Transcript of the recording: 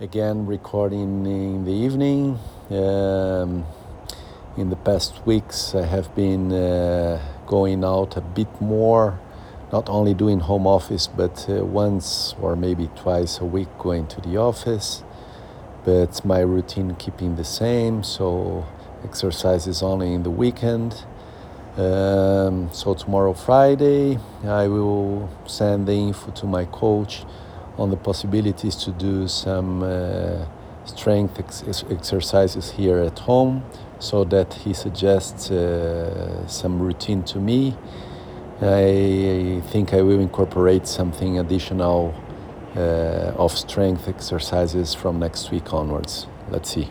again recording in the evening. Um, in the past weeks, I have been uh, going out a bit more, not only doing home office, but uh, once or maybe twice a week going to the office. But my routine keeping the same, so exercises only in the weekend. Um, so tomorrow, Friday, I will send the info to my coach on the possibilities to do some uh, strength ex- exercises here at home so that he suggests uh, some routine to me. I think I will incorporate something additional uh, of strength exercises from next week onwards. Let's see.